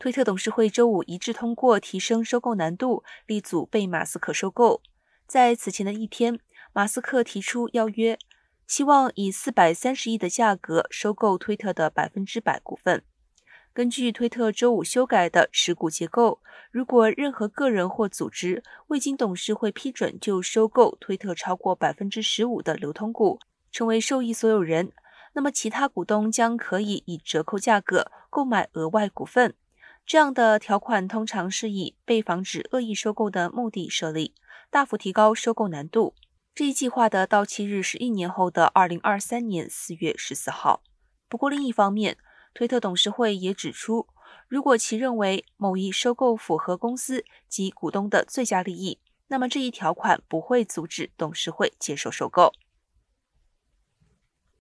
推特董事会周五一致通过提升收购难度，力阻被马斯克收购。在此前的一天，马斯克提出邀约，希望以四百三十亿的价格收购推特的百分之百股份。根据推特周五修改的持股结构，如果任何个人或组织未经董事会批准就收购推特超过百分之十五的流通股，成为受益所有人，那么其他股东将可以以折扣价格购买额外股份。这样的条款通常是以被防止恶意收购的目的设立，大幅提高收购难度。这一计划的到期日是一年后的二零二三年四月十四号。不过，另一方面，推特董事会也指出，如果其认为某一收购符合公司及股东的最佳利益，那么这一条款不会阻止董事会接受收购。